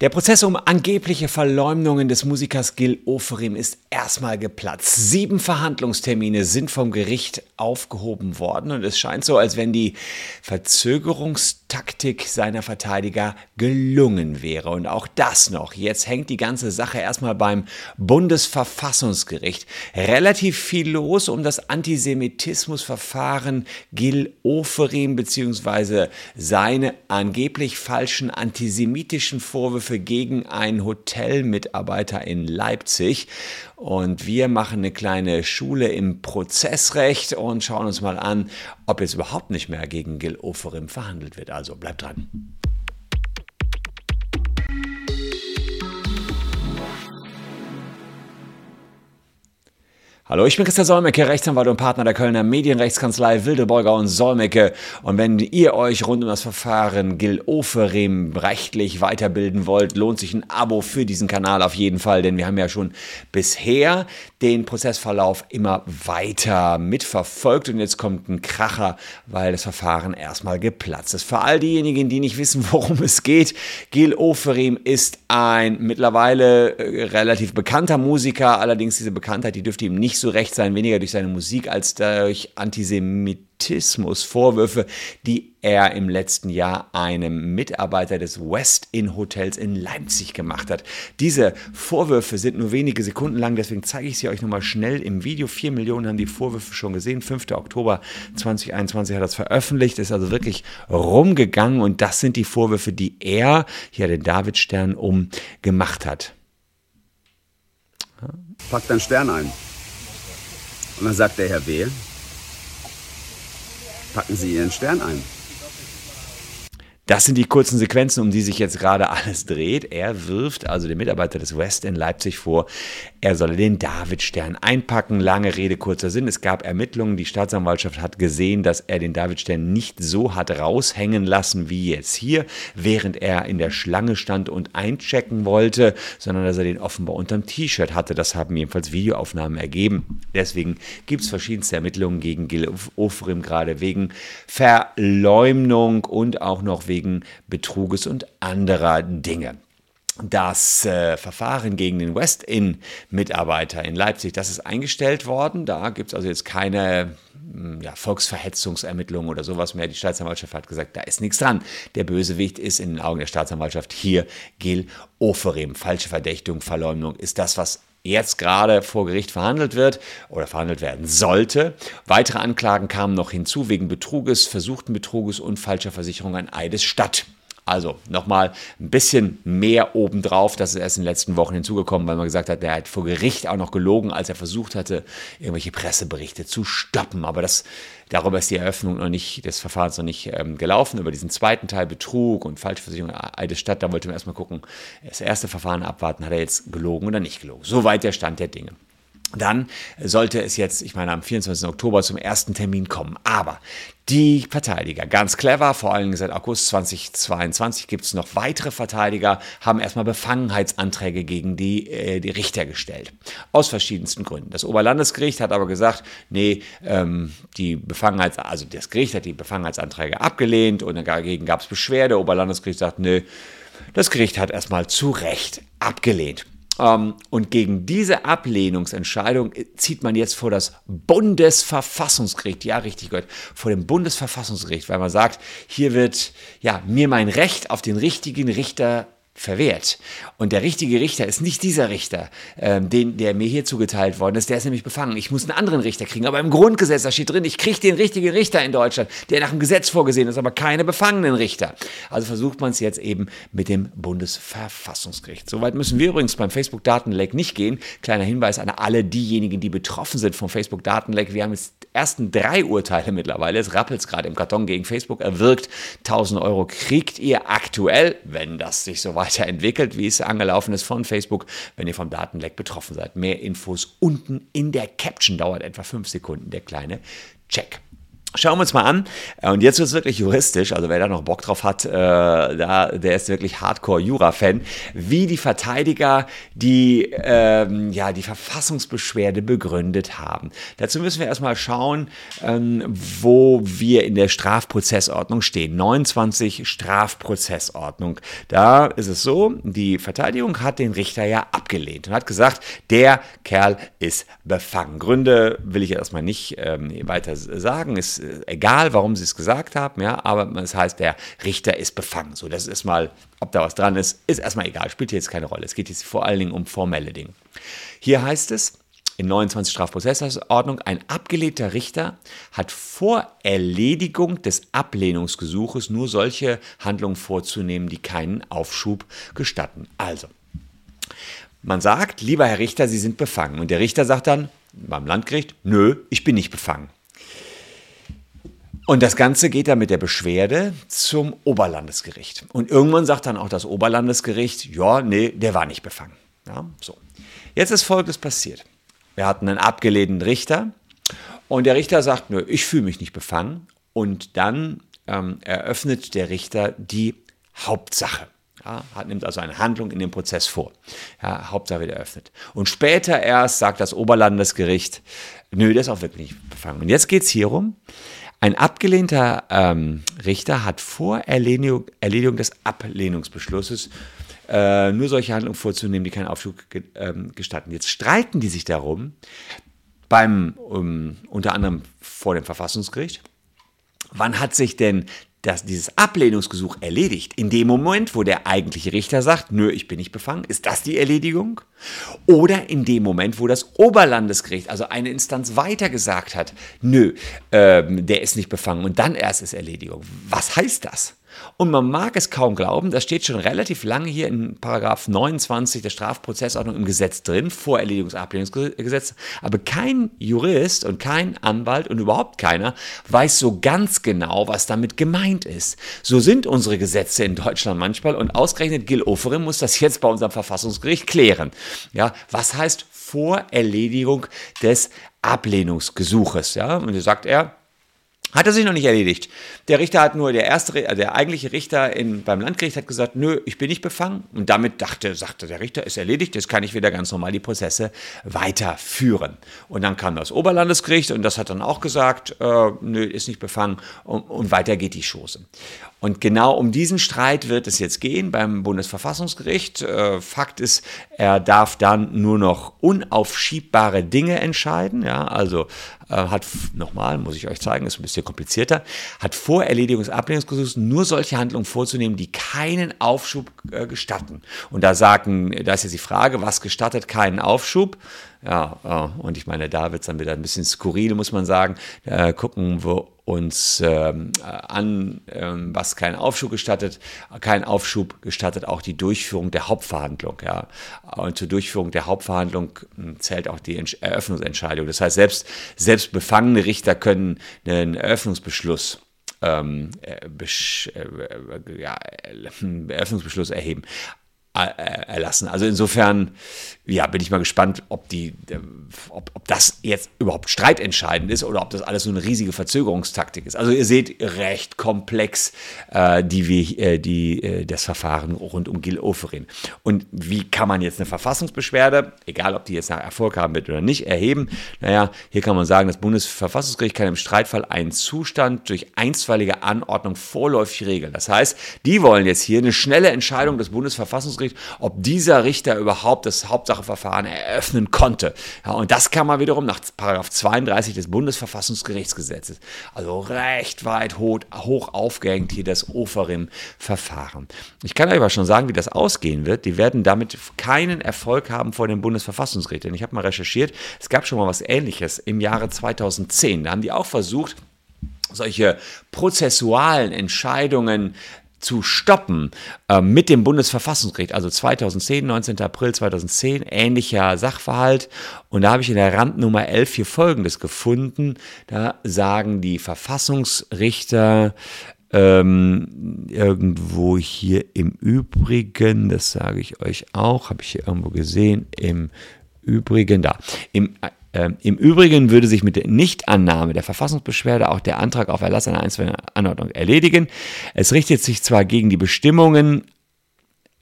Der Prozess um angebliche Verleumdungen des Musikers Gil Oferim ist erstmal geplatzt. Sieben Verhandlungstermine sind vom Gericht aufgehoben worden und es scheint so, als wenn die Verzögerungstaktik seiner Verteidiger gelungen wäre. Und auch das noch. Jetzt hängt die ganze Sache erstmal beim Bundesverfassungsgericht. Relativ viel los um das Antisemitismusverfahren Gil Oferim bzw. seine angeblich falschen antisemitischen Vorwürfe Vorwürfe gegen einen Hotelmitarbeiter in Leipzig. Und wir machen eine kleine Schule im Prozessrecht und schauen uns mal an, ob jetzt überhaupt nicht mehr gegen Gil Oferim verhandelt wird. Also bleibt dran. Hallo, ich bin Christian Solmecke, Rechtsanwalt und Partner der Kölner Medienrechtskanzlei Wildeborger und Solmecke. Und wenn ihr euch rund um das Verfahren Gil Oferim rechtlich weiterbilden wollt, lohnt sich ein Abo für diesen Kanal auf jeden Fall, denn wir haben ja schon bisher den Prozessverlauf immer weiter mitverfolgt und jetzt kommt ein Kracher, weil das Verfahren erstmal geplatzt ist. Für all diejenigen, die nicht wissen, worum es geht, Gil Oferim ist ein mittlerweile äh, relativ bekannter Musiker, allerdings diese Bekanntheit, die dürfte ihm nicht nicht so recht sein, weniger durch seine Musik als durch Antisemitismus-Vorwürfe, die er im letzten Jahr einem Mitarbeiter des West Inn Hotels in Leipzig gemacht hat. Diese Vorwürfe sind nur wenige Sekunden lang, deswegen zeige ich sie euch nochmal schnell im Video. Vier Millionen haben die Vorwürfe schon gesehen. 5. Oktober 2021 hat er das veröffentlicht, ist also wirklich rumgegangen und das sind die Vorwürfe, die er, hier den Davidstern um, gemacht hat. Pack deinen Stern ein. Und dann sagt der Herr W., packen Sie Ihren Stern ein. Das sind die kurzen Sequenzen, um die sich jetzt gerade alles dreht. Er wirft also dem Mitarbeiter des West in Leipzig vor, er solle den Davidstern einpacken. Lange Rede, kurzer Sinn. Es gab Ermittlungen. Die Staatsanwaltschaft hat gesehen, dass er den Davidstern nicht so hat raushängen lassen wie jetzt hier, während er in der Schlange stand und einchecken wollte, sondern dass er den offenbar unterm T-Shirt hatte. Das haben jedenfalls Videoaufnahmen ergeben. Deswegen gibt es verschiedenste Ermittlungen gegen Gil Ofrim, gerade wegen Verleumdung und auch noch wegen wegen Betruges und anderer Dinge. Das äh, Verfahren gegen den West Inn-Mitarbeiter in Leipzig, das ist eingestellt worden. Da gibt es also jetzt keine hm, ja, Volksverhetzungsermittlungen oder sowas mehr. Die Staatsanwaltschaft hat gesagt, da ist nichts dran. Der Bösewicht ist in den Augen der Staatsanwaltschaft hier Gil Oferim. Falsche Verdächtigung, Verleumdung ist das, was jetzt gerade vor Gericht verhandelt wird oder verhandelt werden sollte. Weitere Anklagen kamen noch hinzu wegen Betruges, versuchten Betruges und falscher Versicherung an Eidesstadt. Also nochmal ein bisschen mehr obendrauf. Das ist erst in den letzten Wochen hinzugekommen, weil man gesagt hat, der hat vor Gericht auch noch gelogen, als er versucht hatte, irgendwelche Presseberichte zu stoppen. Aber das, darüber ist die Eröffnung noch nicht, des Verfahrens noch nicht ähm, gelaufen. Über diesen zweiten Teil Betrug und Falschversicherung Eides Stadt, da wollte man erstmal gucken, das erste Verfahren abwarten, hat er jetzt gelogen oder nicht gelogen. Soweit der Stand der Dinge. Dann sollte es jetzt, ich meine, am 24. Oktober zum ersten Termin kommen. Aber die Verteidiger, ganz clever, vor allem seit August 2022 gibt es noch weitere Verteidiger, haben erstmal Befangenheitsanträge gegen die, äh, die Richter gestellt. Aus verschiedensten Gründen. Das Oberlandesgericht hat aber gesagt, nee, ähm, die Befangenheits-, also das Gericht hat die Befangenheitsanträge abgelehnt und dagegen gab es Beschwerde. Oberlandesgericht sagt, nee, das Gericht hat erstmal zu Recht abgelehnt. Ähm, und gegen diese Ablehnungsentscheidung zieht man jetzt vor das Bundesverfassungsgericht, ja richtig gehört, vor dem Bundesverfassungsgericht, weil man sagt, hier wird ja mir mein Recht auf den richtigen Richter verwehrt. Und der richtige Richter ist nicht dieser Richter, ähm, den, der mir hier zugeteilt worden ist. Der ist nämlich befangen. Ich muss einen anderen Richter kriegen. Aber im Grundgesetz, da steht drin, ich kriege den richtigen Richter in Deutschland, der nach dem Gesetz vorgesehen ist, aber keine befangenen Richter. Also versucht man es jetzt eben mit dem Bundesverfassungsgericht. Soweit müssen wir übrigens beim Facebook-Datenleck nicht gehen. Kleiner Hinweis an alle diejenigen, die betroffen sind vom Facebook-Datenleck. Wir haben jetzt ersten drei Urteile mittlerweile. Es rappelt gerade im Karton gegen Facebook erwirkt. 1000 Euro kriegt ihr aktuell, wenn das sich so weiterentwickelt, wie es angelaufen ist von Facebook, wenn ihr vom Datenleck betroffen seid. Mehr Infos unten in der Caption dauert etwa fünf Sekunden, der kleine Check. Schauen wir uns mal an. Äh, und jetzt wird es wirklich juristisch. Also wer da noch Bock drauf hat, äh, da, der ist wirklich Hardcore-Jura-Fan, wie die Verteidiger die, ähm, ja, die Verfassungsbeschwerde begründet haben. Dazu müssen wir erstmal schauen, ähm, wo wir in der Strafprozessordnung stehen. 29 Strafprozessordnung. Da ist es so, die Verteidigung hat den Richter ja abgelehnt und hat gesagt, der Kerl ist befangen. Gründe will ich erstmal nicht ähm, weiter sagen. Ist äh, egal, warum sie es gesagt haben, ja, aber es heißt, der Richter ist befangen. So, das ist mal, ob da was dran ist, ist erstmal egal, spielt jetzt keine Rolle. Es geht jetzt vor allen Dingen um formelle Dinge. Hier heißt es, in 29 Strafprozessordnung, ein abgelehnter Richter hat vor Erledigung des Ablehnungsgesuches nur solche Handlungen vorzunehmen, die keinen Aufschub gestatten. Also, man sagt, lieber Herr Richter, Sie sind befangen. Und der Richter sagt dann beim Landgericht, nö, ich bin nicht befangen. Und das Ganze geht dann mit der Beschwerde zum Oberlandesgericht. Und irgendwann sagt dann auch das Oberlandesgericht, ja, nee, der war nicht befangen. Ja, so. Jetzt ist Folgendes passiert. Wir hatten einen abgelehnten Richter und der Richter sagt, nö, ich fühle mich nicht befangen. Und dann ähm, eröffnet der Richter die Hauptsache. Ja, nimmt also eine Handlung in dem Prozess vor. Ja, Hauptsache wird eröffnet. Und später erst sagt das Oberlandesgericht, nö, der ist auch wirklich nicht befangen. Und jetzt geht es hierum, ein abgelehnter ähm, Richter hat vor Erledigung, Erledigung des Ablehnungsbeschlusses äh, nur solche Handlungen vorzunehmen, die keinen Aufschub ge, ähm, gestatten. Jetzt streiten die sich darum, beim, um, unter anderem vor dem Verfassungsgericht, wann hat sich denn dass dieses Ablehnungsgesuch erledigt, in dem Moment, wo der eigentliche Richter sagt, nö, ich bin nicht befangen, ist das die Erledigung? Oder in dem Moment, wo das Oberlandesgericht, also eine Instanz weiter gesagt hat, nö, ähm, der ist nicht befangen und dann erst ist Erledigung. Was heißt das? Und man mag es kaum glauben, das steht schon relativ lange hier in Paragraph 29 der Strafprozessordnung im Gesetz drin, Vorerledigungsablehnungsgesetz. Aber kein Jurist und kein Anwalt und überhaupt keiner weiß so ganz genau, was damit gemeint ist. So sind unsere Gesetze in Deutschland manchmal und ausgerechnet Gil Oferim muss das jetzt bei unserem Verfassungsgericht klären. Ja, was heißt Vorerledigung des Ablehnungsgesuches? Ja, und da sagt er, hat er sich noch nicht erledigt. Der Richter hat nur, der erste, der eigentliche Richter in, beim Landgericht hat gesagt, nö, ich bin nicht befangen. Und damit dachte, sagte der Richter, ist erledigt, jetzt kann ich wieder ganz normal die Prozesse weiterführen. Und dann kam das Oberlandesgericht und das hat dann auch gesagt, äh, nö, ist nicht befangen und, und weiter geht die Chose. Und genau um diesen Streit wird es jetzt gehen beim Bundesverfassungsgericht. Äh, Fakt ist, er darf dann nur noch unaufschiebbare Dinge entscheiden. Ja, also äh, hat, nochmal, muss ich euch zeigen, ist ein bisschen komplizierter, hat vor Erledigung nur solche Handlungen vorzunehmen, die keinen Aufschub äh, gestatten. Und da sagen, da ist jetzt die Frage, was gestattet keinen Aufschub? Ja, und ich meine, da wird es dann wieder ein bisschen skurril, muss man sagen. gucken wir uns ähm, an, ähm, was keinen Aufschub gestattet. Kein Aufschub gestattet auch die Durchführung der Hauptverhandlung. Ja. Und zur Durchführung der Hauptverhandlung hm, zählt auch die Eröffnungsentscheidung. Das heißt, selbst, selbst befangene Richter können einen Eröffnungsbeschluss ähm, äh, äh, ja, Eröffnungsbeschluss erheben. Äh, erlassen. Also insofern, ja, bin ich mal gespannt, ob die, ob, ob das jetzt überhaupt streitentscheidend ist oder ob das alles so eine riesige Verzögerungstaktik ist. Also ihr seht recht komplex äh, die, äh, die, äh, das Verfahren rund um Gil Oferin. Und wie kann man jetzt eine Verfassungsbeschwerde, egal ob die jetzt nach Erfolg haben wird oder nicht, erheben? Naja, hier kann man sagen, das Bundesverfassungsgericht kann im Streitfall einen Zustand durch einstweilige Anordnung vorläufig regeln. Das heißt, die wollen jetzt hier eine schnelle Entscheidung des Bundesverfassungsgerichts Verfassungsgericht, ob dieser Richter überhaupt das Hauptsacheverfahren eröffnen konnte. Ja, und das kann man wiederum nach 32 des Bundesverfassungsgerichtsgesetzes. Also recht weit hoch, hoch aufgehängt hier das Oferim-Verfahren. Ich kann euch aber schon sagen, wie das ausgehen wird. Die werden damit keinen Erfolg haben vor dem Bundesverfassungsgericht. Denn ich habe mal recherchiert, es gab schon mal was Ähnliches im Jahre 2010. Da haben die auch versucht, solche prozessualen Entscheidungen zu stoppen äh, mit dem Bundesverfassungsgericht, also 2010, 19. April 2010, ähnlicher Sachverhalt. Und da habe ich in der Randnummer 11 hier Folgendes gefunden. Da sagen die Verfassungsrichter ähm, irgendwo hier im Übrigen, das sage ich euch auch, habe ich hier irgendwo gesehen, im Übrigen da, im Im Übrigen würde sich mit der Nichtannahme der Verfassungsbeschwerde auch der Antrag auf Erlass einer einzelnen Anordnung erledigen. Es richtet sich zwar gegen die Bestimmungen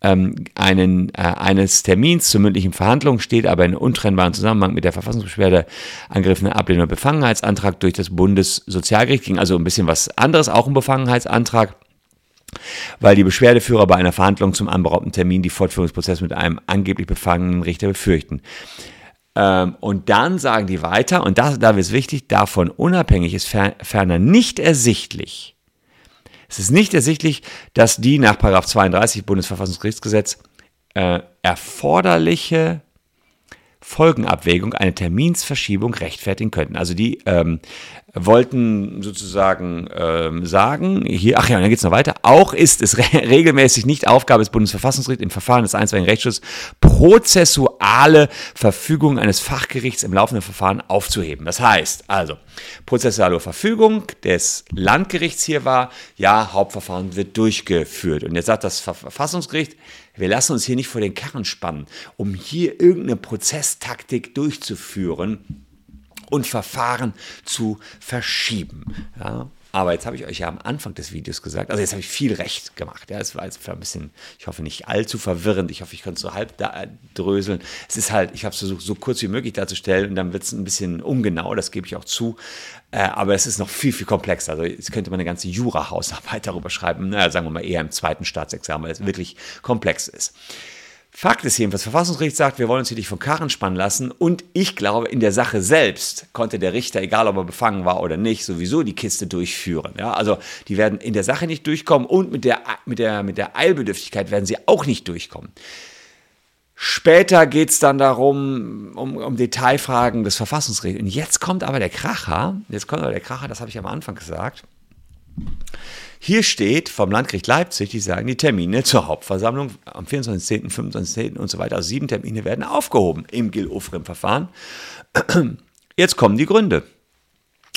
ähm, einen, äh, eines Termins zur mündlichen Verhandlung, steht aber in untrennbarem Zusammenhang mit der Verfassungsbeschwerde angegriffene Ablehnung und Befangenheitsantrag durch das Bundessozialgericht. Ging also ein bisschen was anderes, auch ein Befangenheitsantrag weil die Beschwerdeführer bei einer Verhandlung zum anberaubten Termin die Fortführungsprozess mit einem angeblich befangenen Richter befürchten. Ähm, und dann sagen die weiter, und das, da ist wichtig, davon unabhängig ist ferner nicht ersichtlich, es ist nicht ersichtlich, dass die nach 32 Bundesverfassungsgerichtsgesetz äh, erforderliche Folgenabwägung, eine Terminsverschiebung rechtfertigen könnten. Also die ähm, wollten sozusagen ähm, sagen, hier, ach ja, und dann geht es noch weiter, auch ist es re regelmäßig nicht Aufgabe des Bundesverfassungsgerichts im Verfahren des einstweiligen Rechtsschutzes, prozessuale Verfügungen eines Fachgerichts im laufenden Verfahren aufzuheben. Das heißt also, prozessuale Verfügung des Landgerichts hier war, ja, Hauptverfahren wird durchgeführt. Und jetzt sagt das Verfassungsgericht, wir lassen uns hier nicht vor den Karren spannen, um hier irgendeine Prozesstaktik durchzuführen und Verfahren zu verschieben. Ja, aber jetzt habe ich euch ja am Anfang des Videos gesagt, also jetzt habe ich viel recht gemacht. Ja, es war jetzt ein bisschen, ich hoffe nicht allzu verwirrend. Ich hoffe, ich konnte es so halb da äh, dröseln. Es ist halt, ich habe es versucht, so kurz wie möglich darzustellen und dann wird es ein bisschen ungenau, das gebe ich auch zu. Äh, aber es ist noch viel, viel komplexer. Also jetzt könnte man eine ganze Jura-Hausarbeit darüber schreiben. Naja, sagen wir mal eher im zweiten Staatsexamen, weil es wirklich komplex ist. Fakt ist jedenfalls, Verfassungsgericht sagt, wir wollen uns hier nicht vom Karren spannen lassen. Und ich glaube, in der Sache selbst konnte der Richter, egal ob er befangen war oder nicht, sowieso die Kiste durchführen. Ja, also die werden in der Sache nicht durchkommen und mit der, mit der, mit der Eilbedürftigkeit werden sie auch nicht durchkommen. Später geht es dann darum, um, um Detailfragen des Verfassungsgerichts. Und jetzt kommt aber der Kracher, jetzt kommt aber der Kracher, das habe ich am Anfang gesagt. Hier steht vom Landgericht Leipzig, die sagen, die Termine zur Hauptversammlung am 24., 25. und so weiter, also sieben Termine werden aufgehoben im Gil-Ofrim-Verfahren. Jetzt kommen die Gründe.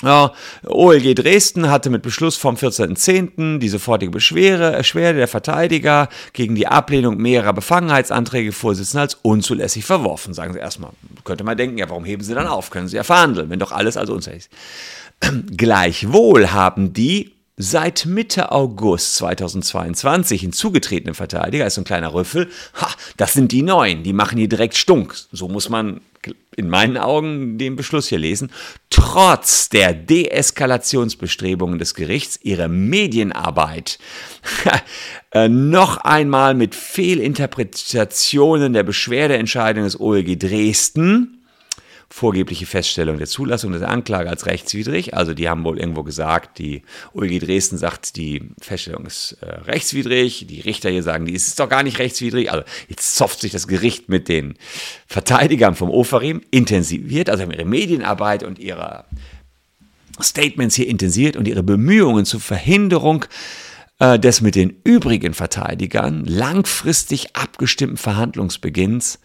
Ja, OLG Dresden hatte mit Beschluss vom 14.10. die sofortige Beschwerde, Beschwerde der Verteidiger gegen die Ablehnung mehrerer Befangenheitsanträge Vorsitzenden als unzulässig verworfen. Sagen Sie erstmal, könnte man denken, ja, warum heben Sie dann auf? Können Sie ja verhandeln, wenn doch alles also unzulässig ist. Gleichwohl haben die seit Mitte August 2022 hinzugetretene Verteidiger, ist so ein kleiner Rüffel, ha, das sind die Neuen, die machen hier direkt Stunk. So muss man in meinen Augen den Beschluss hier lesen. Trotz der Deeskalationsbestrebungen des Gerichts ihre Medienarbeit äh, noch einmal mit Fehlinterpretationen der Beschwerdeentscheidung des OLG Dresden vorgebliche Feststellung der Zulassung der Anklage als rechtswidrig. Also die haben wohl irgendwo gesagt, die OLG Dresden sagt, die Feststellung ist äh, rechtswidrig. Die Richter hier sagen, die ist doch gar nicht rechtswidrig. Also jetzt zopft sich das Gericht mit den Verteidigern vom OFARIM intensiviert, also haben ihre Medienarbeit und ihre Statements hier intensiviert und ihre Bemühungen zur Verhinderung äh, des mit den übrigen Verteidigern langfristig abgestimmten Verhandlungsbeginns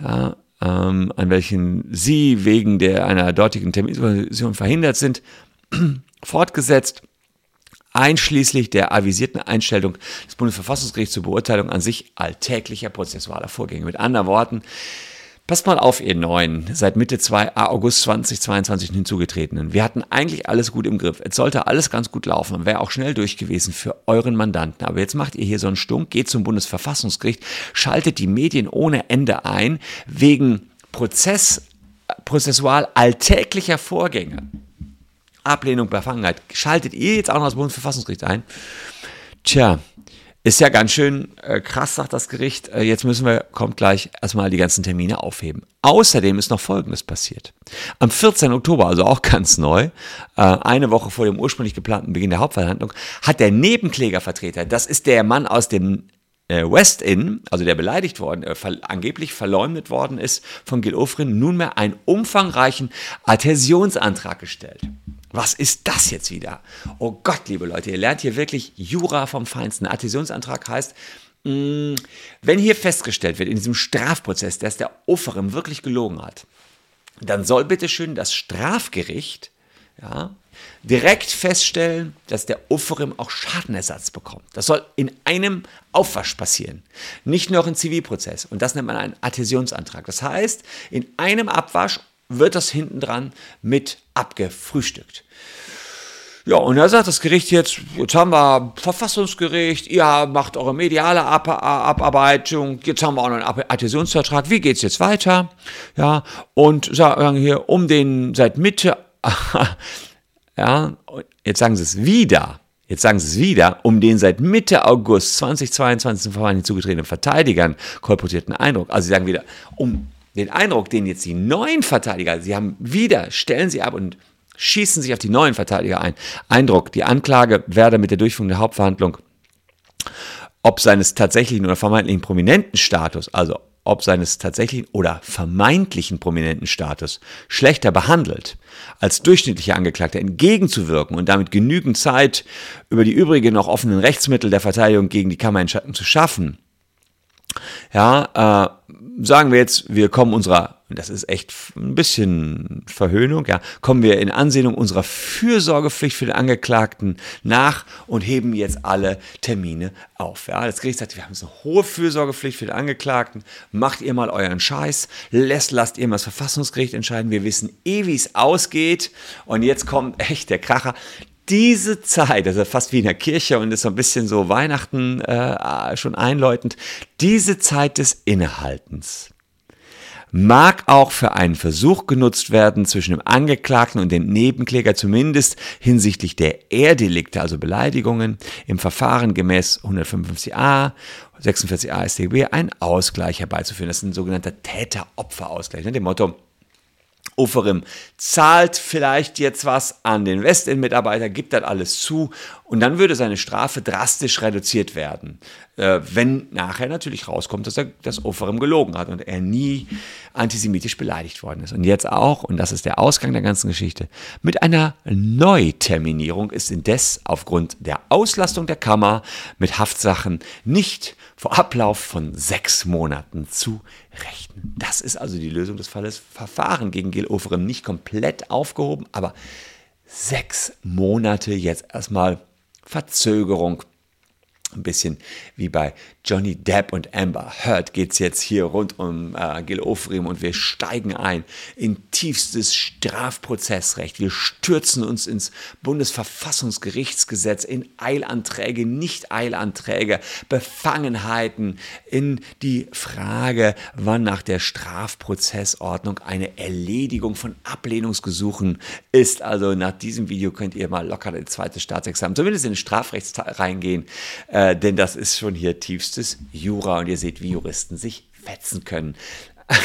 ja, ähm, an welchen Sie wegen der einer dortigen Terminsituation verhindert sind, fortgesetzt einschließlich der avisierten Einstellung des Bundesverfassungsgerichts zur Beurteilung an sich alltäglicher prozessualer Vorgänge. Mit anderen Worten, Passt mal auf, ihr Neuen, seit Mitte 2, ah, August 2022 hinzugetretenen. Wir hatten eigentlich alles gut im Griff. Es sollte alles ganz gut laufen und wäre auch schnell durch gewesen für euren Mandanten. Aber jetzt macht ihr hier so einen Stunk, geht zum Bundesverfassungsgericht, schaltet die Medien ohne Ende ein, wegen Prozess, prozessual alltäglicher Vorgänge. Ablehnung, Befangenheit. Schaltet ihr jetzt auch noch das Bundesverfassungsgericht ein? Tja, ist ja ganz schön äh, krass, sagt das Gericht. Äh, jetzt müssen wir, kommt gleich, erstmal die ganzen Termine aufheben. Außerdem ist noch Folgendes passiert. Am 14. Oktober, also auch ganz neu, äh, eine Woche vor dem ursprünglich geplanten Beginn der Hauptverhandlung, hat der Nebenklägervertreter, das ist der Mann aus dem äh, West Inn, also der beleidigt worden, äh, ver angeblich verleumdet worden ist von Gil Ofrin, nunmehr einen umfangreichen Adhäsionsantrag gestellt. Was ist das jetzt wieder? Oh Gott, liebe Leute, ihr lernt hier wirklich Jura vom Feinsten. Adhäsionsantrag heißt, mm, wenn hier festgestellt wird in diesem Strafprozess, dass der Offerim wirklich gelogen hat, dann soll bitteschön das Strafgericht ja, direkt feststellen, dass der Offerim auch Schadenersatz bekommt. Das soll in einem Aufwasch passieren, nicht nur im Zivilprozess. Und das nennt man einen Adhäsionsantrag. Das heißt, in einem Abwasch wird das hinten dran mit abgefrühstückt. Ja, und da sagt das Gericht jetzt, jetzt haben wir Verfassungsgericht, ihr macht eure mediale Ab Abarbeitung, jetzt haben wir auch noch einen Adhäsionsvertrag, wie geht's jetzt weiter? Ja, und sagen hier, um den seit Mitte, ja, jetzt sagen sie es wieder, jetzt sagen sie es wieder, um den seit Mitte August 2022 zum Verfahren hinzugetretenen Verteidigern kolportierten Eindruck, also sie sagen wieder, um den Eindruck, den jetzt die neuen Verteidiger, sie haben wieder, stellen sie ab und schießen sich auf die neuen Verteidiger ein. Eindruck, die Anklage werde mit der Durchführung der Hauptverhandlung ob seines tatsächlichen oder vermeintlichen prominenten Status, also ob seines tatsächlichen oder vermeintlichen prominenten Status schlechter behandelt, als durchschnittlicher Angeklagter entgegenzuwirken und damit genügend Zeit über die übrigen noch offenen Rechtsmittel der Verteidigung gegen die Kammerentscheidung zu schaffen, ja, äh, sagen wir jetzt, wir kommen unserer, das ist echt ein bisschen Verhöhnung, ja, kommen wir in Ansehnung unserer Fürsorgepflicht für den Angeklagten nach und heben jetzt alle Termine auf. Ja, das Gericht sagt, wir haben jetzt eine hohe Fürsorgepflicht für den Angeklagten, macht ihr mal euren Scheiß, lässt, lasst ihr mal das Verfassungsgericht entscheiden, wir wissen eh, wie es ausgeht. Und jetzt kommt echt der Kracher, diese Zeit, also fast wie in der Kirche und ist so ein bisschen so Weihnachten äh, schon einläutend, diese Zeit des Innehaltens mag auch für einen Versuch genutzt werden, zwischen dem Angeklagten und dem Nebenkläger zumindest hinsichtlich der Erdelikte, also Beleidigungen, im Verfahren gemäß 155a, 46a StGB einen Ausgleich herbeizuführen. Das ist ein sogenannter Täter-Opfer-Ausgleich. Ne? Dem Motto, Oferim zahlt vielleicht jetzt was an den Westend-Mitarbeiter, gibt das alles zu und dann würde seine Strafe drastisch reduziert werden. Äh, wenn nachher natürlich rauskommt, dass er das Oferim gelogen hat und er nie antisemitisch beleidigt worden ist. Und jetzt auch, und das ist der Ausgang der ganzen Geschichte, mit einer Neuterminierung ist indes aufgrund der Auslastung der Kammer mit Haftsachen nicht vor Ablauf von sechs Monaten zu rechnen. Das ist also die Lösung des Falles. Verfahren gegen Gil Oferim nicht komplett aufgehoben, aber sechs Monate jetzt erstmal Verzögerung ein bisschen wie bei Johnny Depp und Amber Heard geht es jetzt hier rund um äh, Gil Ofrim und wir steigen ein in tiefstes Strafprozessrecht. Wir stürzen uns ins Bundesverfassungsgerichtsgesetz, in Eilanträge, Nicht-Eilanträge, Befangenheiten, in die Frage, wann nach der Strafprozessordnung eine Erledigung von Ablehnungsgesuchen ist. Also nach diesem Video könnt ihr mal locker das zweite Staatsexamen, zumindest in den Strafrecht reingehen. Äh, denn das ist schon hier tiefstes Jura und ihr seht, wie Juristen sich fetzen können.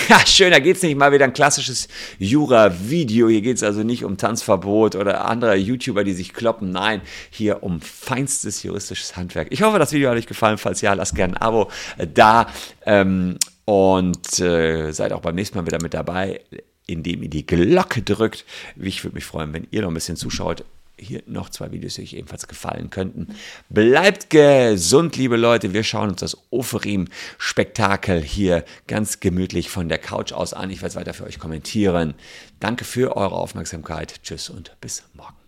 Ja, schön, da geht es nicht mal wieder ein klassisches Jura-Video. Hier geht es also nicht um Tanzverbot oder andere YouTuber, die sich kloppen. Nein, hier um feinstes juristisches Handwerk. Ich hoffe, das Video hat euch gefallen. Falls ja, lasst gerne ein Abo da. Ähm, und äh, seid auch beim nächsten Mal wieder mit dabei, indem ihr die Glocke drückt. Ich würde mich freuen, wenn ihr noch ein bisschen zuschaut hier noch zwei Videos, die euch ebenfalls gefallen könnten. Bleibt gesund, liebe Leute. Wir schauen uns das Oferim-Spektakel hier ganz gemütlich von der Couch aus an. Ich werde es weiter für euch kommentieren. Danke für eure Aufmerksamkeit. Tschüss und bis morgen.